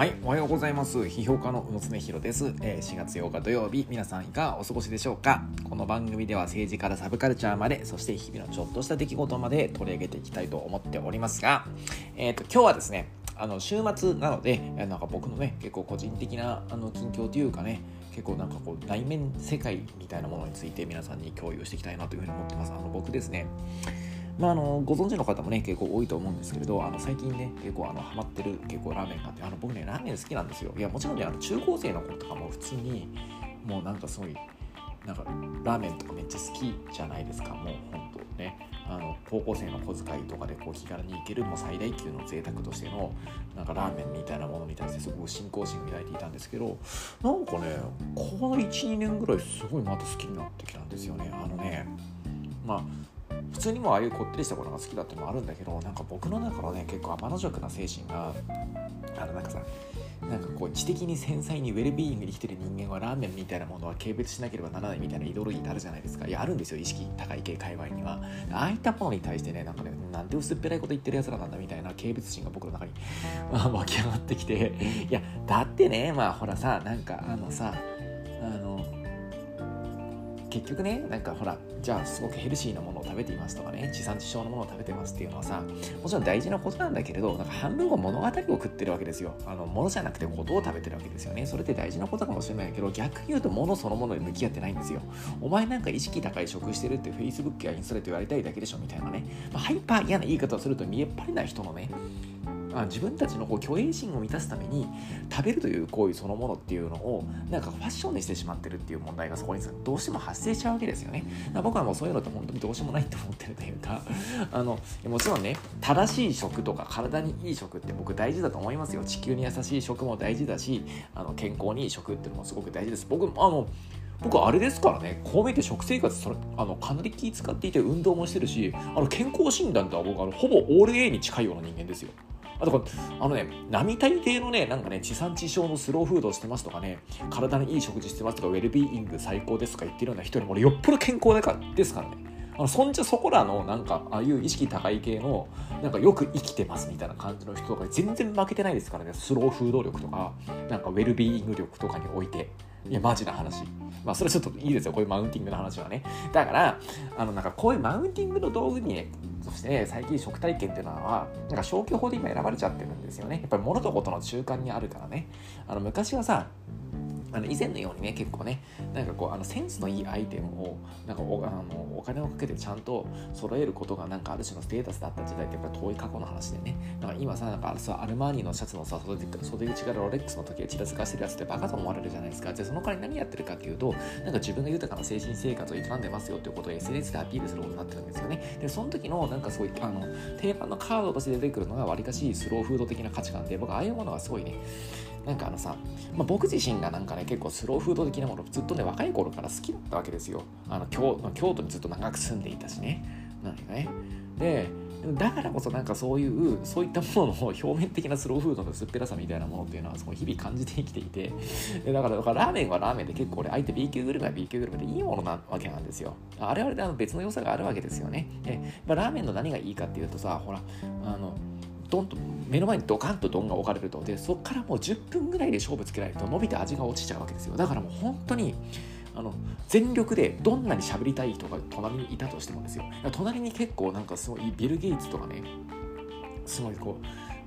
はい、おはようございます。批評家の宇野恒弘です、え。4月8日土曜日、皆さんいかがお過ごしでしょうか？この番組では政治からサブカルチャーまで、そして日々のちょっとした出来事まで取り上げていきたいと思っておりますが、えっ、ー、と、今日はですね、あの週末なので、なんか僕のね、結構個人的なあの近況というかね、結構なんかこう内面世界みたいなものについて皆さんに共有していきたいなというふうに思ってます。あの僕ですね、まあ、あのご存知の方もね結構多いと思うんですけれどあの最近ね結構あのハマってる結構ラーメンがあってあの僕ねラーメン好きなんですよ。いやもちろんねあの中高生の子とかも普通にもうなんかすごいなんかラーメンとかめっちゃ好きじゃないですか。もう本当ね。あの高校生の小遣いとかでこう気軽に行けるもう最大級の贅沢としてのなんかラーメンみたいなものに対してすごく信仰心を抱いていたんですけどなんかねこの12年ぐらいすごいまた好きになってきたんですよね。あのねまあ普通にもああいうこってりしたことが好きだってのもあるんだけどなんか僕の中のね結構天の弱な精神があのなんかさなんかこう知的に繊細にウェルビーイングに生きてる人間はラーメンみたいなものは軽蔑しなければならないみたいなイデオロギーってあるじゃないですか。いやあるんですよ意識高い系界隈には。ああいったものに対してねなんかねなんで薄っぺらいこと言ってるやつらなんだみたいな軽蔑心が僕の中に、まあ、湧き上がってきて。いやだってねまあほらさなんかあのさ結局ねなんかほらじゃあすごくヘルシーなものを食べていますとかね地産地消のものを食べてますっていうのはさもちろん大事なことなんだけれどなんか半分は物語を食ってるわけですよ。あの物じゃなくてことを食べてるわけですよね。それって大事なことかもしれないけど逆に言うと物そのものに向き合ってないんですよ。お前なんか意識高い食してるって Facebook やインスタで言われたいだけでしょみたいなね、まあ、ハイパー嫌な言い方をすると見えっ張りな人のねあ自分たちのこう虚栄心を満たすために食べるという行為そのものっていうのをなんかファッションにしてしまってるっていう問題がそこにどうしても発生しちゃうわけですよね。僕はもうそういうのって本当にどうしようもないと思ってるというか あのもちろんね正しい食とか体にいい食って僕大事だと思いますよ。地球に優しい食も大事だしあの健康にいい食っていうのもすごく大事です。僕あの僕あれですからねこう見て食生活それあのかなり気使っていて運動もしてるしあの健康診断とは僕あのほぼオール A に近いような人間ですよ。あとあのね、並大抵のね、なんかね、地産地消のスローフードしてますとかね、体にいい食事してますとか、ウェルビーイング最高ですとか言ってるような人にも、俺よっぽど健康だかですからね。あのそんじゃそこらのなんかああいう意識高い系のなんかよく生きてますみたいな感じの人とか全然負けてないですからねスローフード力とかなんかウェルビーイング力とかにおいて。いやマジな話。まあそれちょっといいですよこういうマウンティングの話はね。だからあのなんかこういうマウンティングの道具にねそして、ね、最近食体験っていうのはなんか消去法で今選ばれちゃってるんですよね。やっぱり物とことの中間にあるからね。あの昔はさあの以前のようにね結構ねなんかこうあのセンスのいいアイテムをなんかおあのお金をかけてちゃんと揃えることがなんかある種のステータスだった時代ってやっぱ遠い過去の話でね。なんか今さなんかさアルマーニのシャツのさ袖口からロレックスの時計ちらつかしてるやつってバカと思われるじゃないですかじゃあその代わり何やってるかっていうとなんか自分が豊かな精神生活を営んでますよっていうことを SNS でアピールすることになってるんですよね。でその時のなんかすごいあの定番のカードとして出てくるのがわりかしスローフード的な価値観で僕ああいうものがすごいねなんかあのさ、まあ、僕自身がなんかね結構スローフード的なものずっとね若い頃から好きだったわけですよ。あの京,、京都にずっと長く住んでいたしね。何かね。でだからこそなんかそういうそういったものの表面的なスローフードの薄っぺらさみたいなものっていうのはその日々感じて生きていて。だからだからラーメンはラーメンで結構俺相手 B 級グルメは B 級グルメでいいものなわけなんですよ。あれはあれで別の良さがあるわけですよね。で、ま、ラーメンの何がいいかっていうとさほらあのドンと目の前にドカンと丼が置かれるとでそこからもう10分ぐらいで勝負つけないと伸びて味が落ちちゃうわけですよだからもう本当にあの全力でどんなに喋りたい人が隣にいたとしてもですよ隣に結構なんかすごいビル・ゲイツとかねすごいこ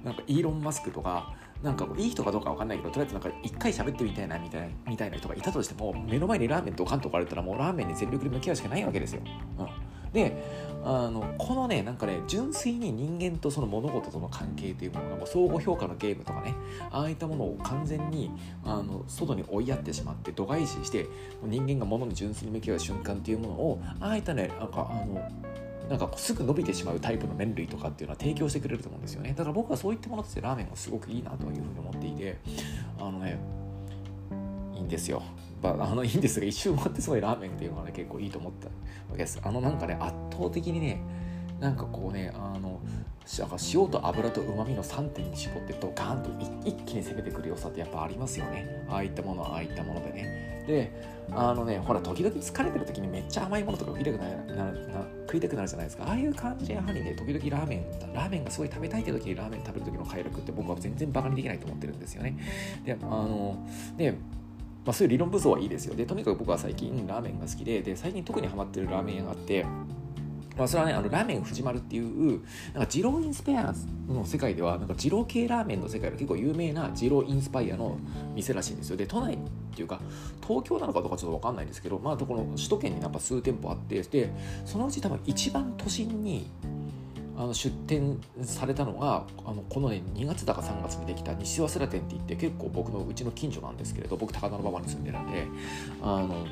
うなんかイーロン・マスクとかなんかいい人かどうかわかんないけどとりあえずなんか一回喋ってみたいなみたいなみたいな人がいたとしても目の前にラーメンドカンと置かれたらもうラーメンに全力で向き合うしかないわけですよ。うんであのこのねなんかね純粋に人間とその物事との関係というものがもう相互評価のゲームとかねああいったものを完全にあの外に追いやってしまって度外視して人間が物に純粋に向き合う瞬間っていうものをああいったねなんかあのなんかすぐ伸びてしまうタイプの麺類とかっていうのは提供してくれると思うんですよね。だから僕はそういったものとしてラーメンがすごくいいなというふうに思っていてあのねんですよ。あのいいんですが一周回ってすごいラーメンっていうのがね結構いいと思った。わけですあのなんかね圧倒的にねなんかこうねあの塩と油とうまみの3点に絞ってドカーンと一気に攻めてくる良さってやっぱありますよね。ああいったものはああいったものでね。であのねほら時々疲れてる時にめっちゃ甘いものとか食いたくなるなな食いたくなるじゃないですか。ああいう感じでやはりね時々ラーメンラーメンがすごい食べたいって時にラーメン食べる時の快楽って僕は全然バカにできないと思ってるんですよね。であのでまあ、そういう理論武装はいいですよでとにかく僕は最近ラーメンが好きでで最近特にハマってるラーメン屋があってまあ、それはね、あのラーメン藤丸っていう、なんか二郎インスパイアの世界では、なんか二郎系ラーメンの世界で結構有名な二郎インスパイアの店らしいんですよ。で、都内っていうか、東京なのかどうかちょっとわかんないんですけど、まあ、この首都圏になんか数店舗あって、で、そのうち多分一番都心にあの出店されたのがあのこのね2月だか3月にできた西早稲田店って言って結構僕のうちの近所なんですけれど僕高田馬場に住んでるんであの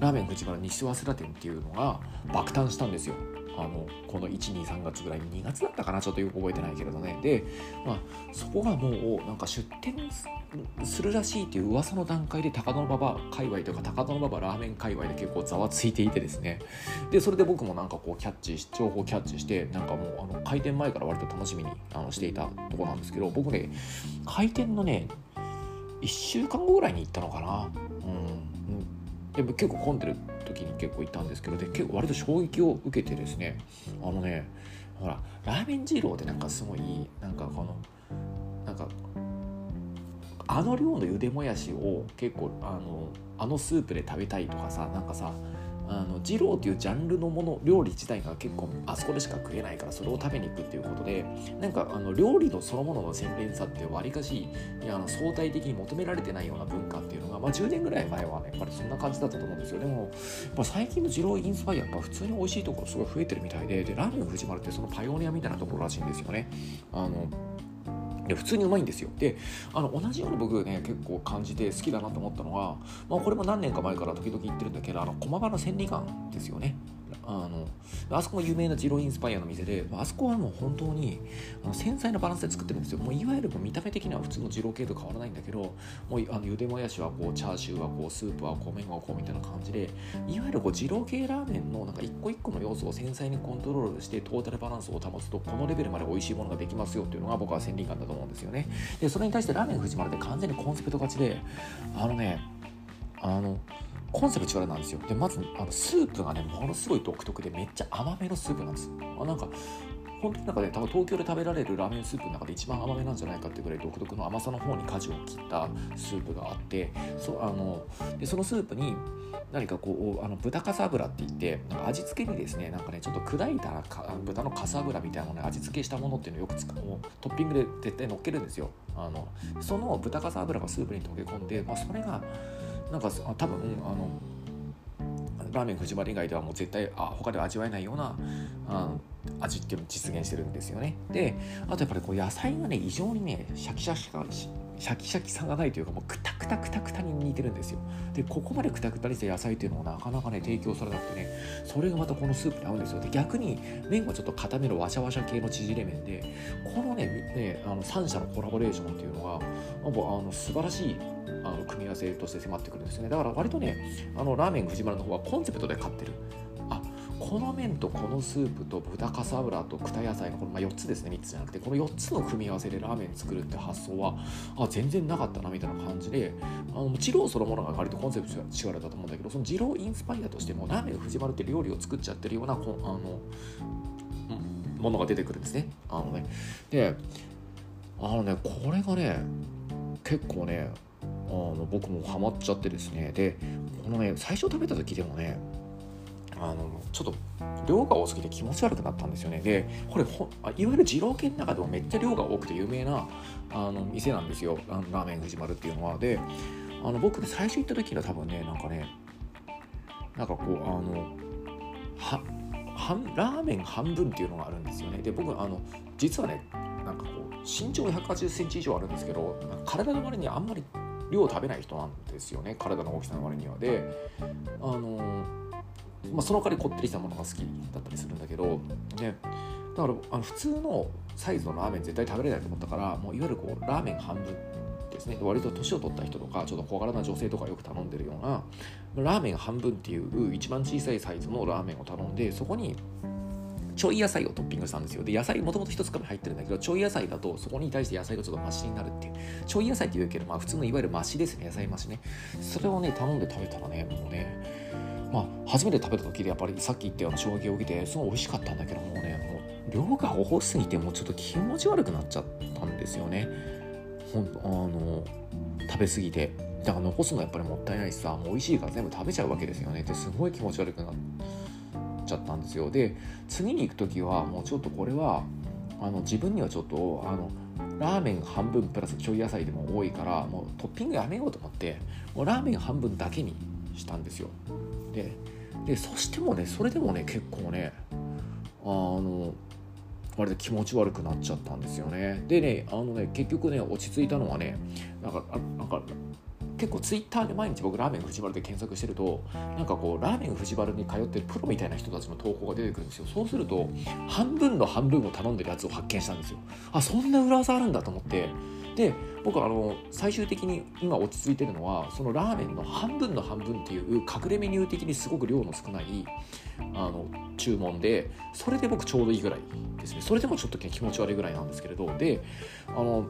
ラーメン口から西早稲田店っていうのが爆誕したんですよ。あのこの123月ぐらい2月だったかなちょっとよく覚えてないけれどね。で、まあ、そこがもうなんか出店するらしいっていう噂の段階で高田馬場界隈とか高田馬場ラーメン界隈で結構ざわついていてですね。でそれで僕もなんかこうキャッチ情報キャッチしてなんかもうあの開店前から割と楽しみにあのしていたとこなんですけど僕ね開店のね1週間後ぐらいに行ったのかな。うん、でも結構混んでる時に結構行ったんですけどで結構割と衝撃を受けてですねあのねほらラーメン二郎ってなんかすごいなんかこのなんかあの量の茹でもやしを結構あのあのスープで食べたいとかさなんかさあの二郎っていうジャンルのもの料理自体が結構あそこでしか食えないからそれを食べに行くっていうことでなんかあの料理のそのものの洗練さってわりかしいやあの相対的に求められてないような文化っていうのが、まあ、10年ぐらい前はねやっぱりそんな感じだったと思うんですよ。でもや最近の二郎インスパイアやっぱ普通に美味しいところすごい増えてるみたいででラーメン藤丸ってそのパイオニアみたいなところらしいんですよね。あので普通にうまいんですよ。であの同じように僕ね結構感じて好きだなと思ったのは、まあ、これも何年か前から時々言ってるんだけどあの駒場の千里眼ですよね。あのあそこも有名なジロインスパイアの店であそこはもう本当にあの繊細なバランスで作ってるんですよ。もういわゆる見た目的には普通のジロ系と変わらないんだけどもうあの茹でもやしはこうチャーシューはこうスープはこう麺はこうみたいな感じでいわゆるこう二郎系ラーメンのなんか一個一個の要素を繊細にコントロールしてトータルバランスを保つとこのレベルまで美味しいものができますよっていうのが僕は先輪感だと思うんですよね。でそれに対してラーメン藤丸って完全にコンセプト勝ちであのねあのコンセプト違なんですよ。でまずあのスープがねものすごい独特でめっちゃ甘めのスープなんです。あなんか本当になんかね多分東京で食べられるラーメンスープの中で一番甘めなんじゃないかっていうぐらい独特の甘さの方に舵を切ったスープがあってそあのでそのスープに何かこうあの豚かさ油って言ってなんか味付けにですねなんかねちょっと砕いた豚のかさ油みたいなものに味付けしたものっていうのをよく使うトッピングで絶対乗っけるんですよ。あのその豚かさ油がスープに溶け込んで、まあ、それがなんか多分あのラーメン藤丸以外ではもう絶対あ他では味わえないようなあ味っていうのを実現してるんですよね。であとやっぱりこう野菜がね異常にねシャキシャキ感シャキシャキさがないというかもうクタクタクタクタに似てるんですよ。でここまでクタクタにした野菜っていうのをなかなかね提供されなくてねそれがまたこのスープに合うんですよ。で逆に麺はちょっと固めのワシャワシャ系の縮れ麺でこのねねあの3社のコラボレーションっていうのがあの素晴らしいあの組み合わせとして迫ってくるんですよね。だから割とねあのラーメン藤丸の方はコンセプトで買ってる。この麺とこのスープと豚かさ油と草野菜のこの、まあ、4つですね3つじゃなくてこの4つの組み合わせでラーメン作るって発想はあ全然なかったなみたいな感じであの二郎そのものが割とコンセプトが違うだと思うんだけどその二郎インスパイアとしてもラーメン藤丸って料理を作っちゃってるようなこあの、うん、ものが出てくるんですね。あのね。であのねこれがね結構ねあの僕もハマっちゃってですね。でこのね最初食べた時でもねあのちょっと量が多すぎて気持ち悪くなったんですよね。でこれほいわゆる二郎系の中でもめっちゃ量が多くて有名なあの店なんですよ。ラーメン藤丸っていうのは。であの僕最初行った時は多分ねなんかねなんかこうあのは半ラーメン半分っていうのがあるんですよね。で僕あの実はねなんかこう身長1 8 0センチ以上あるんですけど体の割にあんまり量食べない人なんですよね。体の大きさの割には。であのまあ、その代わりこってりしたものが好きだったりするんだけどでだからあの普通のサイズのラーメン絶対食べれないと思ったからもういわゆるこうラーメン半分ですね。割と年を取った人とかちょっと小柄な女性とかよく頼んでるようなラーメン半分っていう一番小さいサイズのラーメンを頼んでそこにちょい野菜をトッピングしたんですよ。で野菜もともと1つかみ入ってるんだけどちょい野菜だとそこに対して野菜がちょっとマシになるっていうちょい野菜って言うけどまあ普通のいわゆるマシですね。野菜マシね。それをね頼んで食べたらねもうねまあ初めて食べた時でやっぱりさっき言ったような衝撃を受けてすごい美味しかったんだけどもうねもう量が多すぎてもうちょっと気持ち悪くなっちゃったんですよね。ほんあの食べ過ぎて。だから残すのやっぱりもったいないしさもう美味しいから全部食べちゃうわけですよね。ですごい気持ち悪くなっちゃったんですよ。で次に行く時はもうちょっとこれはあの自分にはちょっとあのラーメン半分プラスちょい野菜でも多いからもうトッピングやめようと思ってもうラーメン半分だけにしたんですよ。ででそしてもねそれでもね結構ねあのあれで気持ち悪くなっちゃったんですよね。でねあのね結局ね落ち着いたのはねなんかなんか結構ツイッターで毎日僕ラーメン藤原で検索してるとなんかこうラーメン藤原に通ってるプロみたいな人たちの投稿が出てくるんですよ。そうすると半分の半分を頼んでるやつを発見したんですよ。あそんな裏技あるんだと思ってで僕あの最終的に今落ち着いてるのはそのラーメンの半分の半分っていう隠れメニュー的にすごく量の少ないあの注文でそれで僕ちょうどいいぐらいですね。それでもちょっと気持ち悪いぐらいなんですけれどであの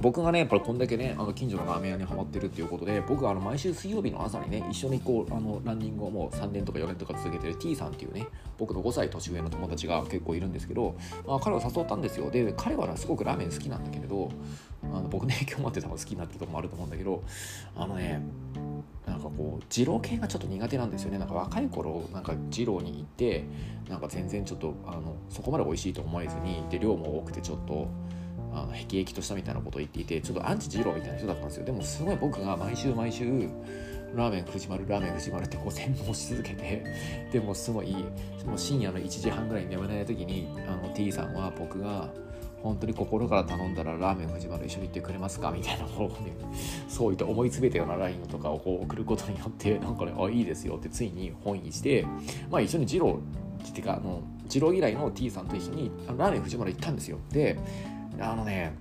僕がねやっぱりこんだけねあの近所のラーメン屋にはまってるっていうことで僕はあの毎週水曜日の朝にね一緒にこうあのランニングをもう3年とか4年とか続けてる T さんっていうね僕の5歳年上の友達が結構いるんですけど、まあ、彼を誘ったんですよ。で彼はすごくラーメン好きなんだけれどあの僕ね影響もあって多分好きになったところもあると思うんだけどあのねなんかこう二郎系がちょっと苦手なんですよね。なんか若い頃なんか二郎に行ってなんか全然ちょっとあのそこまで美味しいと思えずにで量も多くてちょっとあの辟易としたみたいなことを言っていてちょっとアンチ二郎みたいな人だったんですよ。でもすごい僕が毎週毎週ラーメン藤丸ラーメン藤丸ってこう専門し続けて でもすごいもう深夜の1時半ぐらいに眠れない時にあの T さんは僕が本当に心から頼んだらラーメン藤丸一緒に行ってくれますかみたいな方をねそういった思い詰めたような LINE とかをこう送ることによってなんかねあいいですよってついに本意してまあ一緒に二郎っていうかあの二郎嫌いの T さんと一緒にラーメン藤丸行ったんですよ。であのね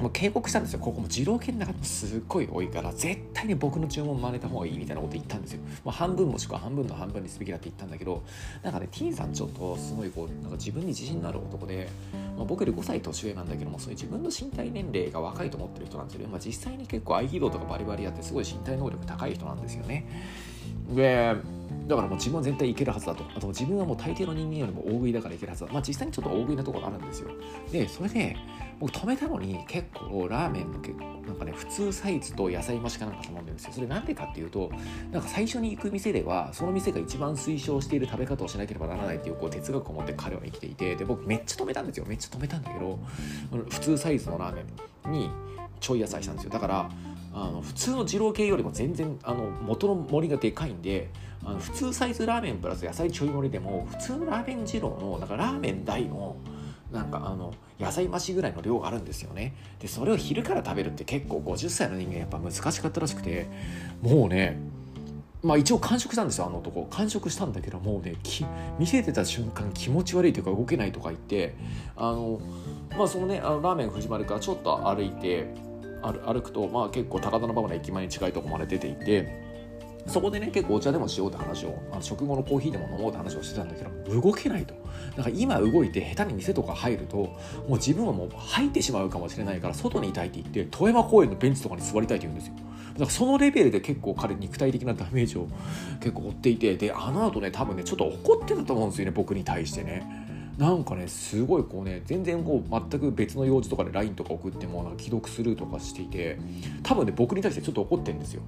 もう警告したんですよ。ここも二郎系の中でもすっごい多いから絶対に僕の注文真似た方がいいみたいなこと言ったんですよ、まあ、半分もしくは半分の半分にすべきだって言ったんだけどなんかね T さんちょっとすごいこうなんか自分に自信のある男で、まあ、僕より5歳年上なんだけどもそういう自分の身体年齢が若いと思ってる人なんですけど、まあ、実際に結構合気道とかバリバリやってすごい身体能力高い人なんですよね。でだからもう自分は絶対いけるはずだと。あと自分はもう大抵の人間よりも大食いだからいけるはずだ。まあ実際にちょっと大食いなところあるんですよ。でそれで僕止めたのに結構ラーメンの結構なんかね普通サイズと野菜増しかなんか頼んでるんですよ。それなんでかっていうとなんか最初に行く店ではその店が一番推奨している食べ方をしなければならないっていうこう哲学を持って彼は生きていてで僕めっちゃ止めたんですよ。めっちゃ止めたんだけど普通サイズのラーメンにちょい野菜したんですよ。だからあの普通の二郎系よりも全然あの元の盛りがでかいんであの普通サイズラーメンプラス野菜ちょい盛りでも普通のラーメン二郎のなんかラーメン大のなんかあの野菜増しぐらいの量があるんですよね。でそれを昼から食べるって結構50歳の人間やっぱ難しかったらしくてもうねまあ一応完食したんですよあの男。完食したんだけどもうね見せてた瞬間気持ち悪いというか動けないとか言ってあのまあそのねあのラーメン藤丸からちょっと歩いて歩くと、まあ、結構高田馬場の駅前に近いところまで出ていてそこでね結構お茶でもしようって話をあの食後のコーヒーでも飲もうって話をしてたんだけど動けないと。だから今動いて下手に店とか入るともう自分はもう吐いてしまうかもしれないから外にいたいって言って富山公園のベンチとかに座りたいって言うんですよ。だからそのレベルで結構彼肉体的なダメージを結構負っていてであの後ね多分ねちょっと怒ってたと思うんですよね僕に対してね。なんかねすごいこうね全然こう全く別の用事とかで LINE とか送ってもなんか既読スルーとかしていて多分ね僕に対してちょっと怒ってるんですよ。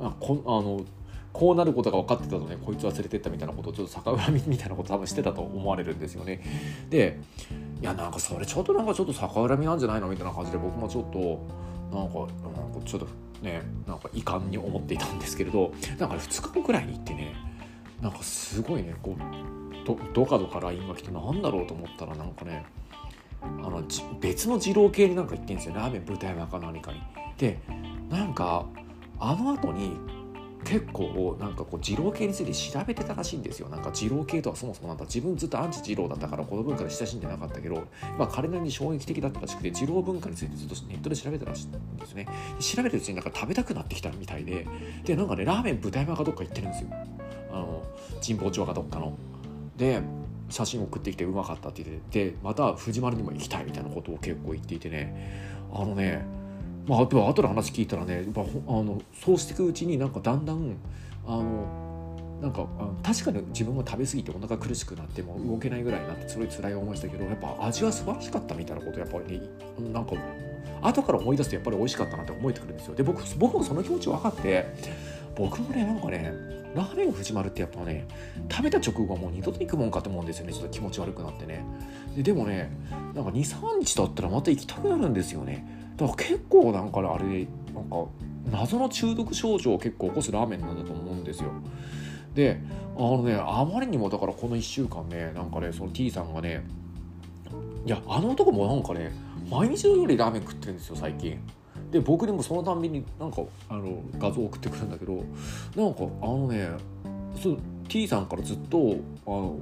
あこあのこうなることが分かってたとねこいつ忘れてったみたいなことをちょっと逆恨みみたいなこと多分してたと思われるんですよね。でいやなんかそれちょっとなんかちょっと逆恨みなんじゃないのみたいな感じで僕もちょっとなんかなんかちょっとねなんか遺憾に思っていたんですけれどなんか2日後くらいに行ってねなんかすごいねこうどどかどか LINE が来てなんだろうと思ったらなんかねあの別の二郎系になんか言ってんですよ。ラーメン豚山か何かに。でなんかあの後に結構なんかこう二郎系について調べてたらしいんですよ。なんか二郎系とはそもそもなんか自分ずっとアンチ二郎だったからこの文化で親しんでなかったけど、まあ、彼なりに衝撃的だったらしくて二郎文化についてずっとネットで調べたらしいんですね。調べてるうちになんか食べたくなってきたみたいででなんかねラーメン豚山がどっか行ってるんですよ。あの神保町かどっかの。で写真送ってきてうまかったって言ってでまた藤丸にも行きたいみたいなことを結構言っていてね。あのねまあ後で話聞いたらねやっぱあのそうしていくうちになんかだんだんあのなんか確かに自分も食べ過ぎてお腹苦しくなっても動けないぐらいになってすごい辛い思いしたけどやっぱ味は素晴らしかったみたいなことやっぱりねなんか後から思い出すとやっぱり美味しかったなって思えてくるんですよ。で僕僕もその気持ち分かって僕もねなんかねラーメン藤丸ってやっぱね食べた直後はもう二度と行くもんかと思うんですよねちょっと気持ち悪くなってね。でもねなんか23日経ったらまた行きたくなるんですよね。だから結構なんかあれなんか謎の中毒症状を結構起こすラーメンなんだと思うんですよ。であのねあまりにもだからこの1週間ねなんかねその T さんがねいやあの男もなんかね毎日のようにラーメン食ってるんですよ最近。で僕にもそのたんびになんかあの画像送ってくるんだけどなんかあのねそう T さんからずっとあの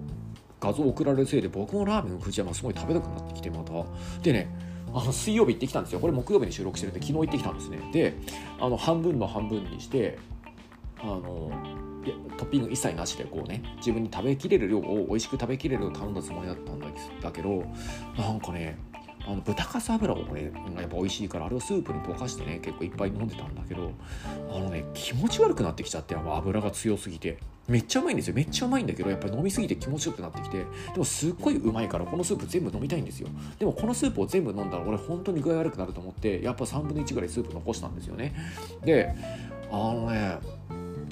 画像送られるせいで僕もラーメン藤山すごい食べたくなってきてまた。でねあの水曜日行ってきたんですよ。これ木曜日に収録してるんで昨日行ってきたんですね。であの半分の半分にしてあのトッピング一切なしでこうね自分に食べきれる量を美味しく食べきれるを頼んだつもりだったんだけどなんかねあの豚かす油をねやっぱ美味しいからあれをスープに溶かしてね結構いっぱい飲んでたんだけどあのね気持ち悪くなってきちゃって油が強すぎて。めっちゃうまいんですよ。めっちゃうまいんだけどやっぱり飲みすぎて気持ちよくなってきて。でもすっごいうまいからこのスープ全部飲みたいんですよ。でもこのスープを全部飲んだら俺本当に具合悪くなると思ってやっぱ3分の1ぐらいスープ残したんですよね。であのね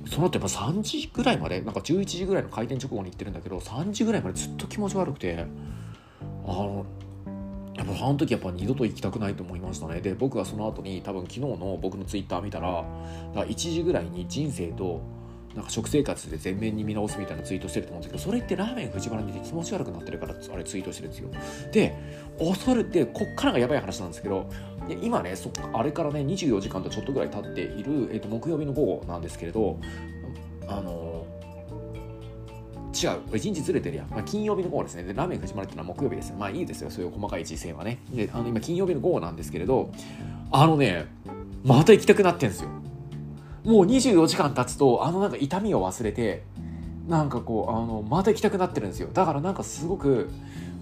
その後やっぱ3時ぐらいまでなんか11時ぐらいの開店直後に行ってるんだけど3時ぐらいまでずっと気持ち悪くてあのやっぱあの時やっぱ二度と行きたくないと思いましたね。で僕がその後に多分昨日の僕のツイッター見たらら1時ぐらいに人生となんか食生活で全面に見直すみたいなツイートしてると思うんですけどそれってラーメン藤原にて気持ち悪くなってるからあれツイートしてるんですよ。で恐れてこっからがやばい話なんですけど今ねそあれからね24時間とちょっとぐらい経っている、えー、と木曜日の午後なんですけれどあの違う。一日ずれてるやん、まあ、金曜日の午後ですね。でラーメン始まるっていうのは木曜日ですまあいいですよ。そういう細かい実践はね。であの今金曜日の午後なんですけれどあのねまた行きたくなってんすよ。もう24時間経つとあのなんか痛みを忘れてなんかこうあのまた行きたくなってるんですよ。だからなんかすごく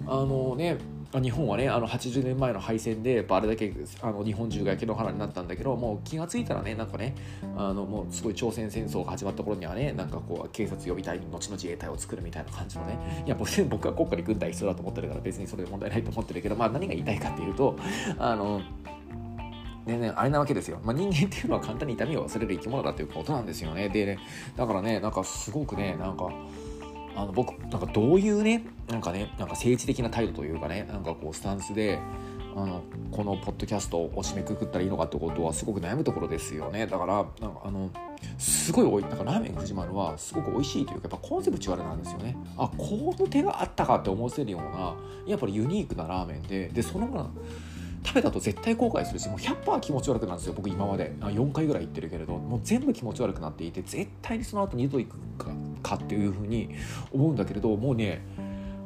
あのね日本はねあの80年前の敗戦であれだけあの日本中が焼け野原になったんだけどもう気が付いたらねなんかねあのもうすごい朝鮮戦争が始まった頃にはねなんかこう警察予備隊に後の自衛隊を作るみたいな感じのねいや僕は国家に軍隊必要だと思ってるから別にそれで問題ないと思ってるけどまあ何が言いたいかっていうとあのでね、あれなわけですよ。まあ、人間っていうのは簡単に痛みを忘れる生き物だということなんですよね。でね、だからね、なんかすごくね、なんか、あの僕、なんかどういうね、なんかね、なんか政治的な態度というかね、なんかこう、スタンスで、あのこのポッドキャストを締めくくったらいいのかってことはすごく悩むところですよね。だからなんかあのすごいおいなんかラーメン藤丸はすごく美味しいというかやっぱコンセプチュアルなんですよね。あこの手があったかって思わせるようなやっぱりユニークなラーメンででその食べたと絶対後悔するしもう100%気持ち悪くなるんですよ僕今まで。4回ぐらい行ってるけれどもう全部気持ち悪くなっていて絶対にその後二度行くかかっていうふうに思うんだけれどもうね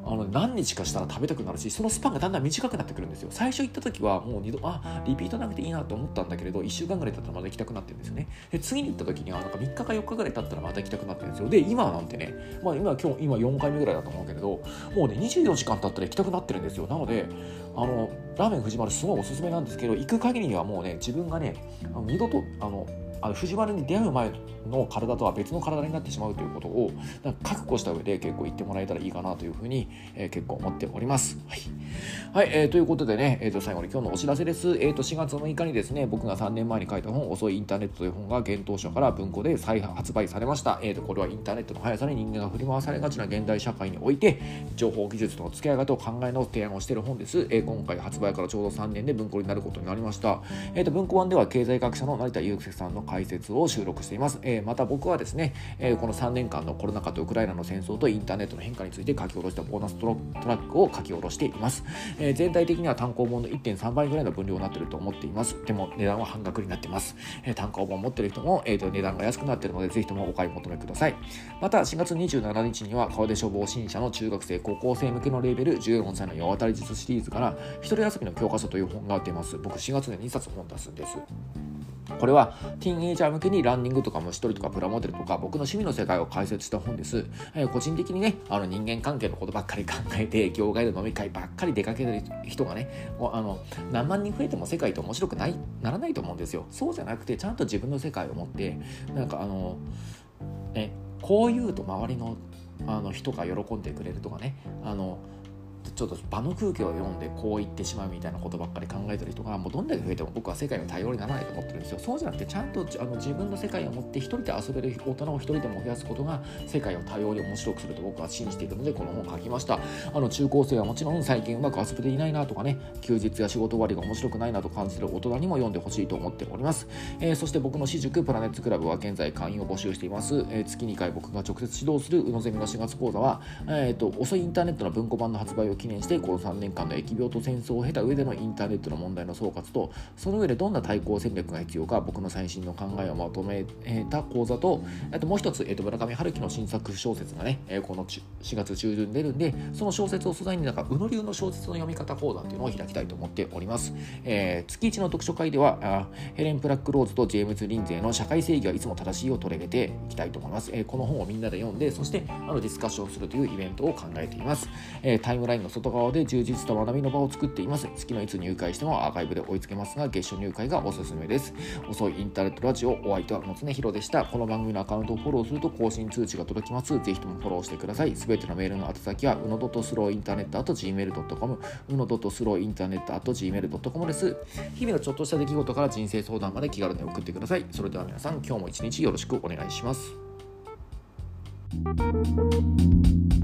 あの何日かしたら食べたくなるしそのスパンがだんだん短くなってくるんですよ。最初行った時はもう二度あリピートなくていいなと思ったんだけれど1週間ぐらい経ったらまた行きたくなってるんですよね。で次に行った時にはなんか3日か4日ぐらい経ったらまた行きたくなってるんですよ。で今なんてね、まあ、今今日今4回目ぐらいだと思うけれどもうね24時間経ったら行きたくなってるんですよ。なのであのラーメン藤丸すごいおすすめなんですけど行く限りにはもうね自分がねあの二度とあのあの藤原に出会う前の体とは別の体になってしまうということを覚悟した上で結構言ってもらえたらいいかなというふうに、えー、結構思っております。はい、はいえー、ということでね、えー、と最後に今日のお知らせです。えー、と4月6日にですね僕が3年前に書いた本「遅いインターネット」という本が現当初から文庫で再発売されました。えー、とこれはインターネットの速さに人間が振り回されがちな現代社会において情報技術との付き合い方を考え直す提案をしている本です。えー、今回発売からちょうど3年で文庫になることになりました。えー、と文庫版では経済学者の成田悠介さんの解説を収録しています。えー、また僕はですね、えー、この3年間のコロナ禍とウクライナの戦争とインターネットの変化について書き下ろしたボーナストラックを書き下ろしています。えー、全体的には単行本の1.3倍ぐらいの分量になってると思っています。でも値段は半額になっています。えー、単行本を持ってる人も、えーと、値段が安くなってるので、ぜひともお買い求めください。また、4月27日には川出消防新社の中学生、高校生向けのレベル14歳の世渡り術シリーズから、一人遊びの教科書という本が出ます。僕4月で2冊本出すんです。これはティーンエイジャー向けにランニングとか虫取りとかプラモデルとか僕の趣味の世界を解説した本です。えー、個人的にね、あの人間関係のことばっかり考えて、業界で飲み会ばっかり出かける人がね、もうあの何万人増えても世界って面白くないならないと思うんですよ。そうじゃなくて、ちゃんと自分の世界を持って、なんかあの、ね、こう言うと周りのあの人が喜んでくれるとかね、あのちょっと場の空気を読んでこう言ってしまうみたいなことばっかり考えてる人がもうどんだけ増えても僕は世界の多様にならないと思ってるんですよ。そうじゃなくてちゃんとあの自分の世界を持って一人で遊べる大人を一人でも増やすことが世界を多様に面白くすると僕は信じているのでこの本を書きました。あの中高生はもちろん最近うまく遊べていないなとかね休日や仕事終わりが面白くないなと感じる大人にも読んでほしいと思っております、えー、そして僕の私塾プラネッツクラブは現在会員を募集しています、えー、月2回僕が直接指導する宇野ゼミの4月講座は、えーと、遅いインターネットの文庫版の発売を記念してこの3年間の疫病と戦争を経た上でのインターネットの問題の総括とその上でどんな対抗戦略が必要か僕の最新の考えをまとめた講座とあともう一つ、えー、と村上春樹の新作小説がね、えー、この4月中旬に出るんでその小説を素材になんか宇野流の小説の読み方講座っていうのを開きたいと思っております、えー、月1の読書会ではあヘレン・プラック・ローズとジェームズ・リンゼの社会正義はいつも正しいを取り上げていきたいと思います、えー、この本をみんなで読んでそしてあのディスカッションするというイベントを考えています、えー、タイムラインの外側で充実と学びの場を作っています。月のいつ入会してもアーカイブで追いつけますが、月初入会がおすすめです。遅いインターネットラジオ、お相手はもつねひろでした。この番組のアカウントをフォローすると更新通知が届きます。ぜひともフォローしてください。すべてのメールの宛先は、うの .slowinternet.gmail.com、うの .slowinternet.gmail.com です。日々のちょっとした出来事から人生相談まで気軽に送ってください。それでは皆さん、今日も一日よろしくお願いします Thank you.。